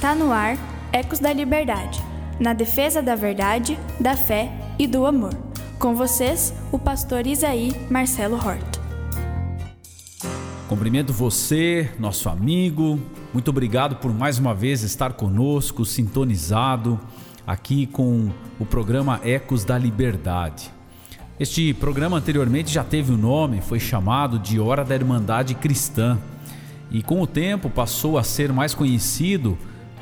Está no ar Ecos da Liberdade, na defesa da verdade, da fé e do amor. Com vocês, o pastor Isaí Marcelo Hort. Cumprimento você, nosso amigo. Muito obrigado por mais uma vez estar conosco, sintonizado aqui com o programa Ecos da Liberdade. Este programa anteriormente já teve o um nome, foi chamado de Hora da Irmandade Cristã e com o tempo passou a ser mais conhecido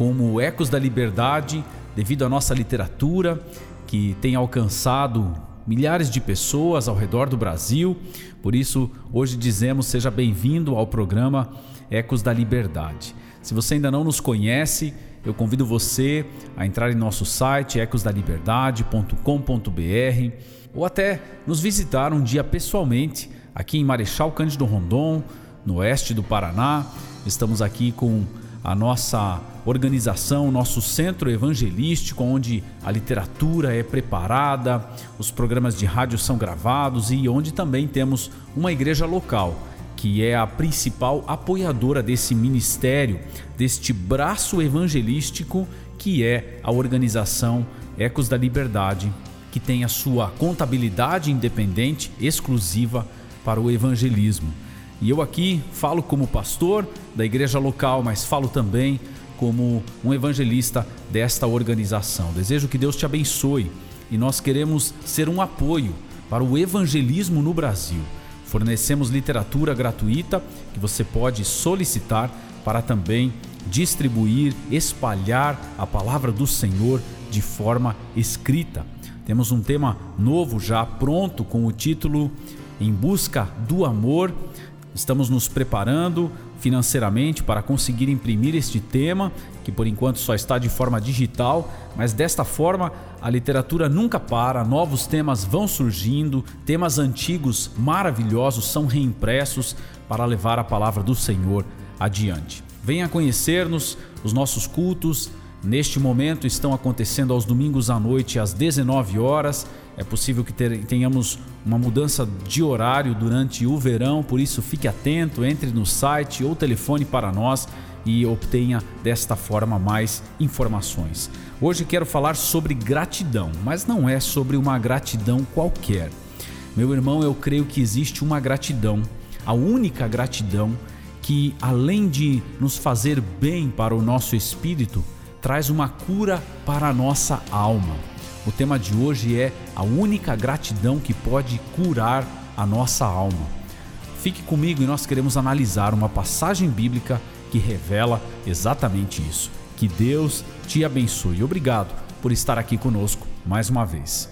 como Ecos da Liberdade devido à nossa literatura que tem alcançado milhares de pessoas ao redor do Brasil. Por isso, hoje dizemos seja bem-vindo ao programa Ecos da Liberdade. Se você ainda não nos conhece, eu convido você a entrar em nosso site ecosdaliberdade.com.br ou até nos visitar um dia pessoalmente aqui em Marechal Cândido Rondon, no oeste do Paraná. Estamos aqui com a nossa organização, nosso centro evangelístico, onde a literatura é preparada, os programas de rádio são gravados e onde também temos uma igreja local, que é a principal apoiadora desse ministério, deste braço evangelístico que é a organização Ecos da Liberdade, que tem a sua contabilidade independente exclusiva para o evangelismo. E eu aqui falo como pastor da igreja local, mas falo também como um evangelista desta organização. Desejo que Deus te abençoe e nós queremos ser um apoio para o evangelismo no Brasil. Fornecemos literatura gratuita que você pode solicitar para também distribuir, espalhar a palavra do Senhor de forma escrita. Temos um tema novo já pronto com o título Em Busca do Amor. Estamos nos preparando financeiramente para conseguir imprimir este tema, que por enquanto só está de forma digital, mas desta forma a literatura nunca para, novos temas vão surgindo, temas antigos maravilhosos são reimpressos para levar a palavra do Senhor adiante. Venha conhecer-nos, os nossos cultos Neste momento estão acontecendo aos domingos à noite às 19 horas. É possível que tenhamos uma mudança de horário durante o verão, por isso fique atento, entre no site ou telefone para nós e obtenha desta forma mais informações. Hoje quero falar sobre gratidão, mas não é sobre uma gratidão qualquer. Meu irmão, eu creio que existe uma gratidão, a única gratidão que, além de nos fazer bem para o nosso espírito, traz uma cura para a nossa alma. O tema de hoje é a única gratidão que pode curar a nossa alma. Fique comigo e nós queremos analisar uma passagem bíblica que revela exatamente isso. Que Deus te abençoe. Obrigado por estar aqui conosco mais uma vez.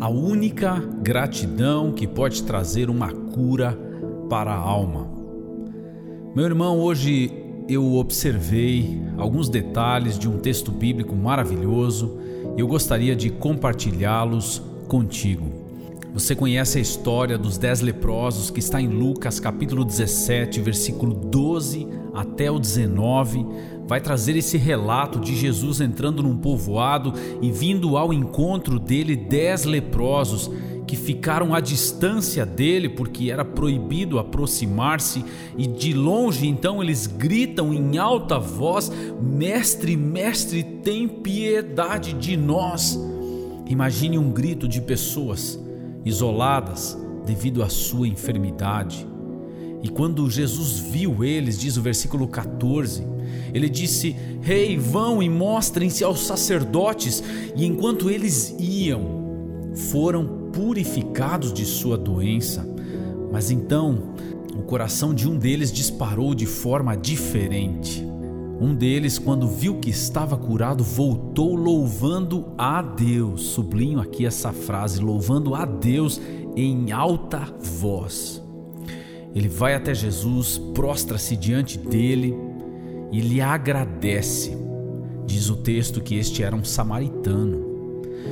A única gratidão que pode trazer uma cura para a alma. Meu irmão, hoje eu observei alguns detalhes de um texto bíblico maravilhoso e eu gostaria de compartilhá-los contigo. Você conhece a história dos dez leprosos que está em Lucas capítulo 17, versículo 12 até o 19. Vai trazer esse relato de Jesus entrando num povoado e vindo ao encontro dele dez leprosos que ficaram à distância dele porque era proibido aproximar-se, e de longe então eles gritam em alta voz: Mestre, mestre, tem piedade de nós. Imagine um grito de pessoas isoladas devido à sua enfermidade. E quando Jesus viu eles, diz o versículo 14, ele disse: Rei, hey, vão e mostrem-se aos sacerdotes. E enquanto eles iam, foram purificados de sua doença. Mas então o coração de um deles disparou de forma diferente. Um deles, quando viu que estava curado, voltou louvando a Deus. Sublinho aqui essa frase: louvando a Deus em alta voz. Ele vai até Jesus, prostra-se diante dele e lhe agradece. Diz o texto que este era um samaritano.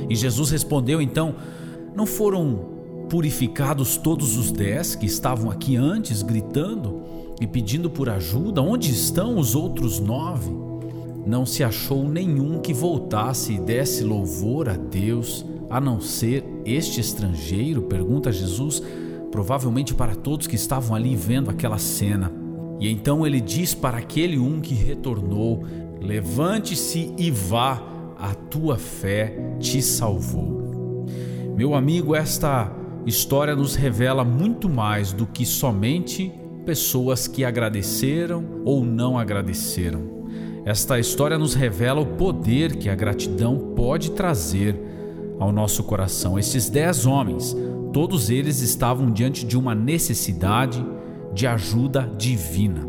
E Jesus respondeu então: não foram purificados todos os dez que estavam aqui antes gritando e pedindo por ajuda? Onde estão os outros nove? Não se achou nenhum que voltasse e desse louvor a Deus, a não ser este estrangeiro? Pergunta Jesus, provavelmente para todos que estavam ali vendo aquela cena. E então ele diz para aquele um que retornou: Levante-se e vá, a tua fé te salvou. Meu amigo, esta história nos revela muito mais do que somente pessoas que agradeceram ou não agradeceram. Esta história nos revela o poder que a gratidão pode trazer ao nosso coração. Esses dez homens, todos eles estavam diante de uma necessidade de ajuda divina.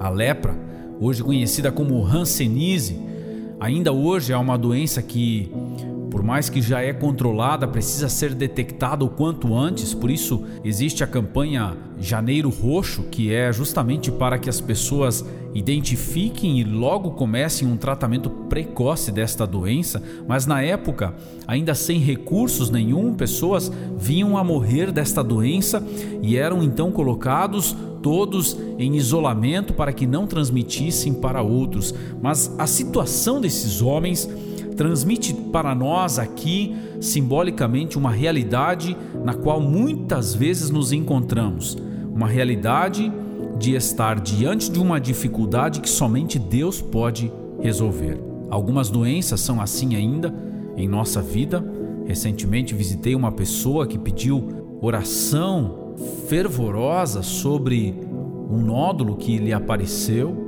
A lepra, hoje conhecida como Hanseníase, ainda hoje é uma doença que por mais que já é controlada, precisa ser detectada o quanto antes, por isso existe a campanha Janeiro Roxo, que é justamente para que as pessoas identifiquem e logo comecem um tratamento precoce desta doença, mas na época, ainda sem recursos nenhum, pessoas vinham a morrer desta doença e eram então colocados todos em isolamento para que não transmitissem para outros. Mas a situação desses homens transmite para nós aqui simbolicamente uma realidade na qual muitas vezes nos encontramos, uma realidade de estar diante de uma dificuldade que somente Deus pode resolver. Algumas doenças são assim ainda em nossa vida. Recentemente visitei uma pessoa que pediu oração fervorosa sobre um nódulo que lhe apareceu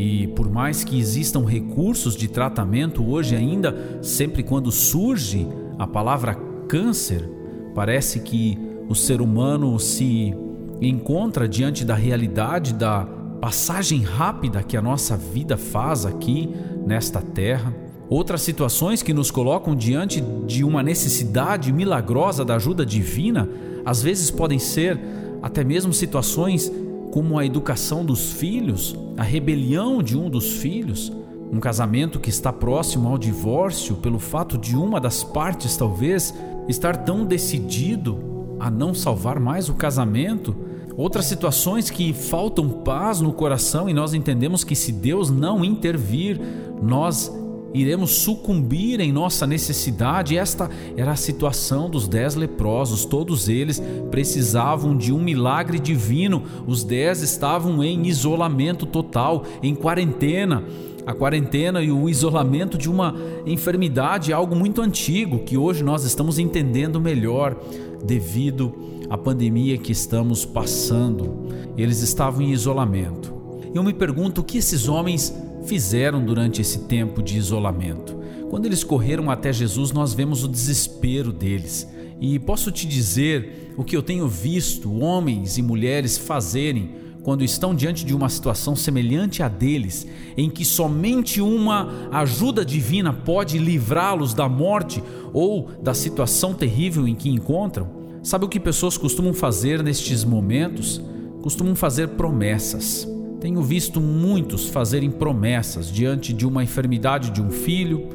e por mais que existam recursos de tratamento hoje ainda, sempre quando surge a palavra câncer, parece que o ser humano se encontra diante da realidade da passagem rápida que a nossa vida faz aqui nesta terra. Outras situações que nos colocam diante de uma necessidade milagrosa da ajuda divina, às vezes podem ser até mesmo situações como a educação dos filhos, a rebelião de um dos filhos, um casamento que está próximo ao divórcio pelo fato de uma das partes talvez estar tão decidido a não salvar mais o casamento, outras situações que faltam paz no coração e nós entendemos que se Deus não intervir, nós iremos sucumbir em nossa necessidade. Esta era a situação dos dez leprosos, todos eles precisavam de um milagre divino. Os dez estavam em isolamento total, em quarentena. A quarentena e o isolamento de uma enfermidade é algo muito antigo que hoje nós estamos entendendo melhor devido à pandemia que estamos passando. Eles estavam em isolamento. Eu me pergunto o que esses homens fizeram durante esse tempo de isolamento. Quando eles correram até Jesus, nós vemos o desespero deles. E posso te dizer o que eu tenho visto homens e mulheres fazerem quando estão diante de uma situação semelhante à deles, em que somente uma ajuda divina pode livrá-los da morte ou da situação terrível em que encontram. Sabe o que pessoas costumam fazer nestes momentos? Costumam fazer promessas Tenho visto muitos fazerem promessas diante de uma enfermidade de um filho,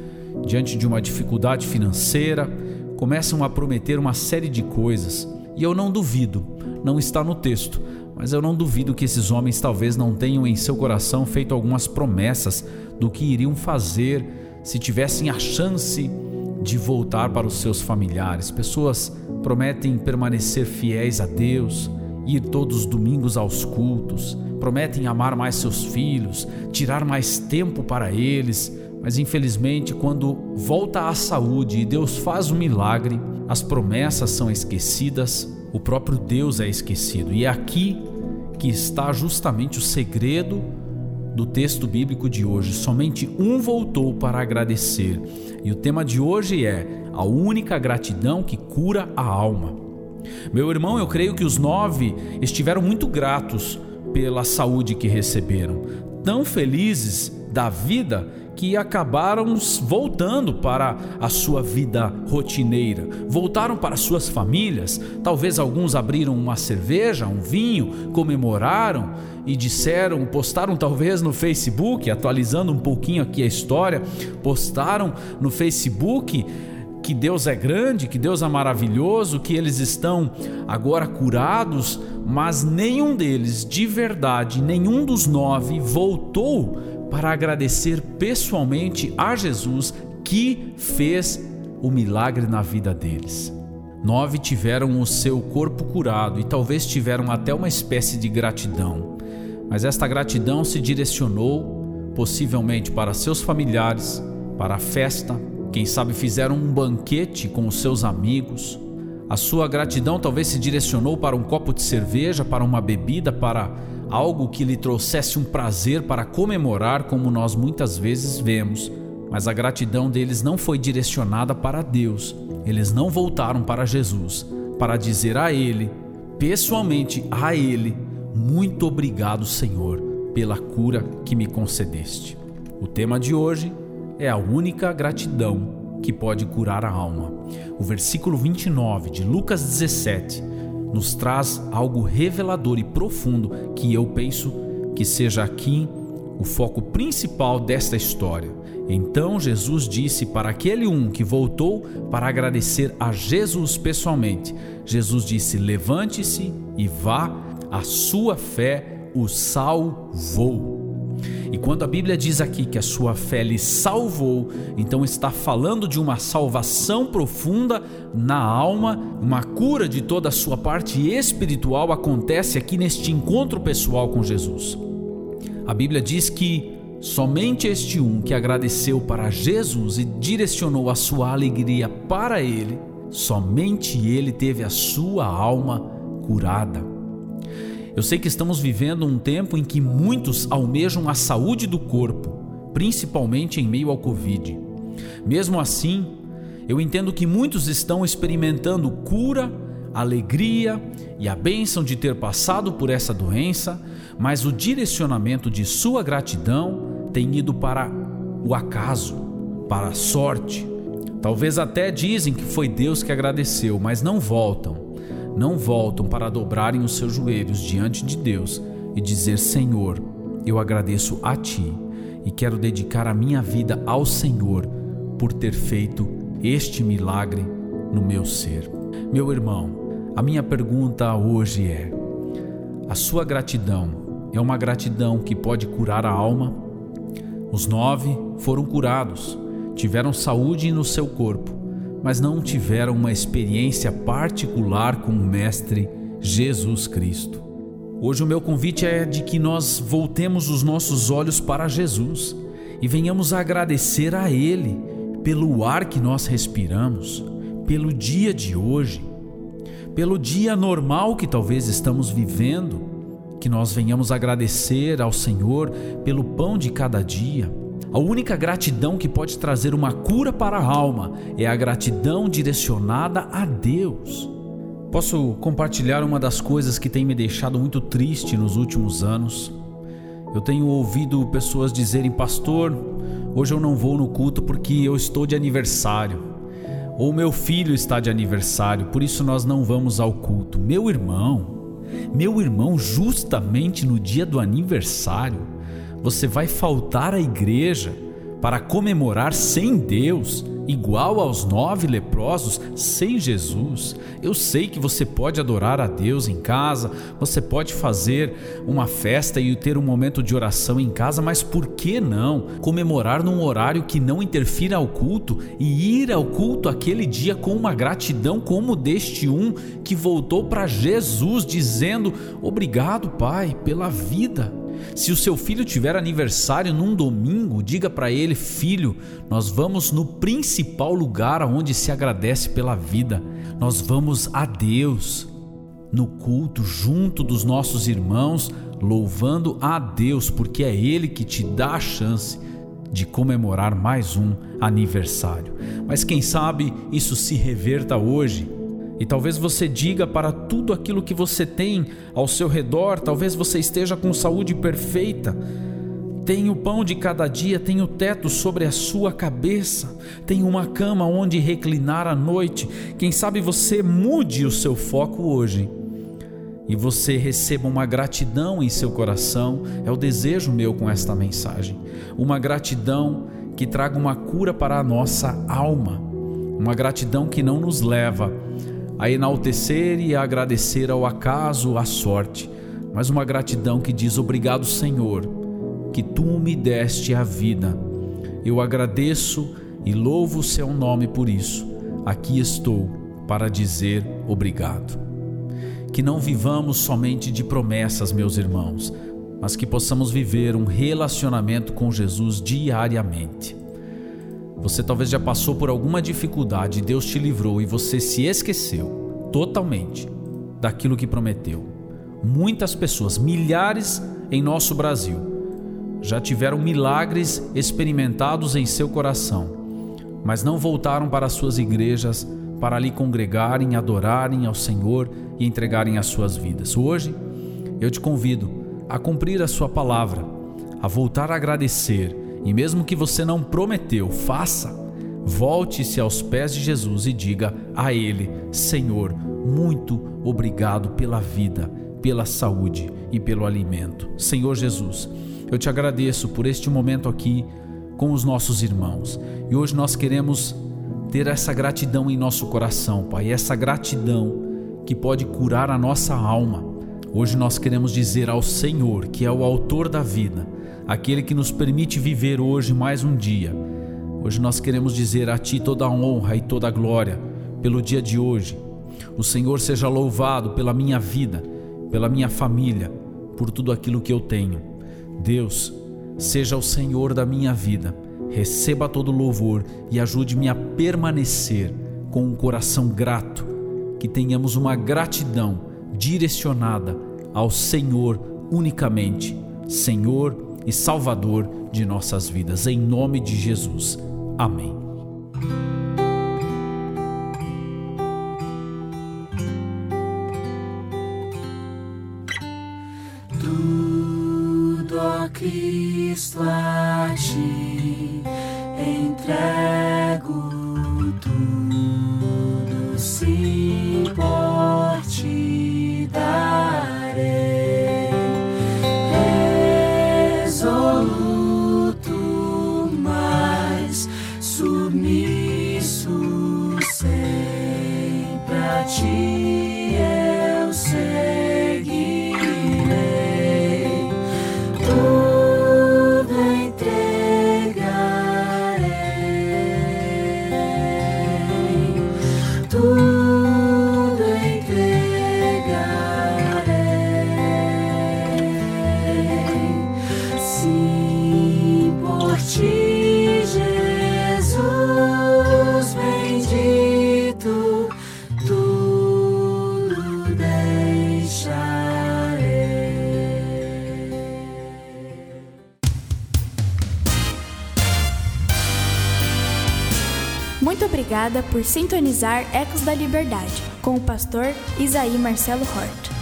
diante de uma dificuldade financeira, começam a prometer uma série de coisas. E eu não duvido, não está no texto, mas eu não duvido que esses homens talvez não tenham em seu coração feito algumas promessas do que iriam fazer se tivessem a chance de voltar para os seus familiares. Pessoas prometem permanecer fiéis a Deus, ir todos os domingos aos cultos, prometem amar mais seus filhos, tirar mais tempo para eles, mas infelizmente, quando volta à saúde e Deus faz um milagre, as promessas são esquecidas, o próprio Deus é esquecido. E é aqui que está justamente o segredo do texto bíblico de hoje. Somente um voltou para agradecer. E o tema de hoje é a única gratidão que cura a alma. Meu irmão, eu creio que os nove estiveram muito gratos pela saúde que receberam, tão felizes da vida que acabaram voltando para a sua vida rotineira, voltaram para suas famílias. Talvez alguns abriram uma cerveja, um vinho, comemoraram e disseram, postaram talvez no Facebook, atualizando um pouquinho aqui a história, postaram no Facebook que Deus é grande, que Deus é maravilhoso, que eles estão agora curados, mas nenhum deles, de verdade, nenhum dos nove voltou para agradecer pessoalmente a Jesus que fez o milagre na vida deles. Nove tiveram o seu corpo curado e talvez tiveram até uma espécie de gratidão, mas esta gratidão se direcionou possivelmente para seus familiares, para a festa, quem sabe fizeram um banquete com os seus amigos. A sua gratidão talvez se direcionou para um copo de cerveja, para uma bebida, para algo que lhe trouxesse um prazer para comemorar, como nós muitas vezes vemos. Mas a gratidão deles não foi direcionada para Deus. Eles não voltaram para Jesus para dizer a Ele, pessoalmente a Ele, muito obrigado, Senhor, pela cura que me concedeste. O tema de hoje é a única gratidão que pode curar a alma. O versículo 29 de Lucas 17 nos traz algo revelador e profundo que eu penso que seja aqui o foco principal desta história. Então Jesus disse para aquele um que voltou para agradecer a Jesus pessoalmente: Jesus disse: Levante-se e vá, a sua fé o salvou. E quando a Bíblia diz aqui que a sua fé lhe salvou, então está falando de uma salvação profunda na alma, uma cura de toda a sua parte espiritual acontece aqui neste encontro pessoal com Jesus. A Bíblia diz que somente este um que agradeceu para Jesus e direcionou a sua alegria para ele, somente ele teve a sua alma curada. Eu sei que estamos vivendo um tempo em que muitos almejam a saúde do corpo, principalmente em meio ao Covid. Mesmo assim, eu entendo que muitos estão experimentando cura, alegria e a bênção de ter passado por essa doença, mas o direcionamento de sua gratidão tem ido para o acaso, para a sorte. Talvez até dizem que foi Deus que agradeceu, mas não voltam não voltam para dobrarem os seus joelhos diante de Deus e dizer: Senhor, eu agradeço a Ti e quero dedicar a minha vida ao Senhor por ter feito este milagre no meu ser. Meu irmão, a minha pergunta hoje é: a sua gratidão é uma gratidão que pode curar a alma? Os nove foram curados, tiveram saúde no seu corpo mas não tiveram uma experiência particular com o Mestre Jesus Cristo. Hoje o meu convite é de que nós voltemos os nossos olhos para Jesus e venhamos agradecer a Ele pelo ar que nós respiramos, pelo dia de hoje, pelo dia normal que talvez estamos vivendo, que nós venhamos agradecer ao Senhor pelo pão de cada dia a única gratidão que pode trazer uma cura para a alma é a gratidão direcionada a Deus. Posso compartilhar uma das coisas que tem me deixado muito triste nos últimos anos? Eu tenho ouvido pessoas dizerem, pastor, hoje eu não vou no culto porque eu estou de aniversário. Ou meu filho está de aniversário, por isso nós não vamos ao culto. Meu irmão, Meu irmão, justamente no dia do aniversário, você vai faltar à igreja para comemorar sem Deus igual aos nove leprosos sem Jesus. Eu sei que você pode adorar a Deus em casa, você pode fazer uma festa e ter um momento de oração em casa, mas por que não comemorar num horário que não interfira ao culto e ir ao culto aquele dia com uma gratidão como deste um que voltou para Jesus dizendo: Obrigado, Pai, pela vida. Se o seu filho tiver aniversário num domingo, diga para ele: Filho, nós vamos no principal lugar onde se agradece pela vida. Nós vamos a Deus no culto junto dos nossos irmãos, louvando a Deus, porque é Ele que te dá a chance de comemorar mais um aniversário. Mas quem sabe isso se reverta hoje e talvez você diga para tudo aquilo que você tem ao seu redor, talvez você esteja com saúde perfeita. Tem o pão de cada dia, tem o teto sobre a sua cabeça, tem uma cama onde reclinar à noite. Quem sabe você mude o seu foco hoje e você receba uma gratidão em seu coração. É o desejo meu com esta mensagem. Uma gratidão que traga uma cura para a nossa alma. Uma gratidão que não nos leva a enaltecer e a agradecer ao acaso, à sorte, mas uma gratidão que diz: Obrigado, Senhor, que tu me deste a vida. Eu agradeço e louvo o seu nome por isso. Aqui estou para dizer obrigado. Que não vivamos somente de promessas, meus irmãos, mas que possamos viver um relacionamento com Jesus diariamente. Você talvez já passou por alguma dificuldade, Deus te livrou e você se esqueceu totalmente daquilo que prometeu. Muitas pessoas, milhares em nosso Brasil, já tiveram milagres experimentados em seu coração, mas não voltaram para suas igrejas para ali congregarem, adorarem ao Senhor e entregarem as suas vidas. Hoje, eu te convido a cumprir a sua palavra, a voltar a agradecer e mesmo que você não prometeu, faça. Volte-se aos pés de Jesus e diga a Ele: Senhor, muito obrigado pela vida, pela saúde e pelo alimento. Senhor Jesus, eu te agradeço por este momento aqui com os nossos irmãos. E hoje nós queremos ter essa gratidão em nosso coração, Pai, essa gratidão que pode curar a nossa alma. Hoje nós queremos dizer ao Senhor, que é o autor da vida, aquele que nos permite viver hoje mais um dia. Hoje nós queremos dizer a Ti toda a honra e toda a glória pelo dia de hoje. O Senhor seja louvado pela minha vida, pela minha família, por tudo aquilo que eu tenho. Deus, seja o Senhor da minha vida, receba todo louvor e ajude-me a permanecer com um coração grato, que tenhamos uma gratidão direcionada ao Senhor unicamente. Senhor, e Salvador de nossas vidas. Em nome de Jesus. Amém. Obrigada por sintonizar Ecos da Liberdade com o pastor Isaí Marcelo Hort.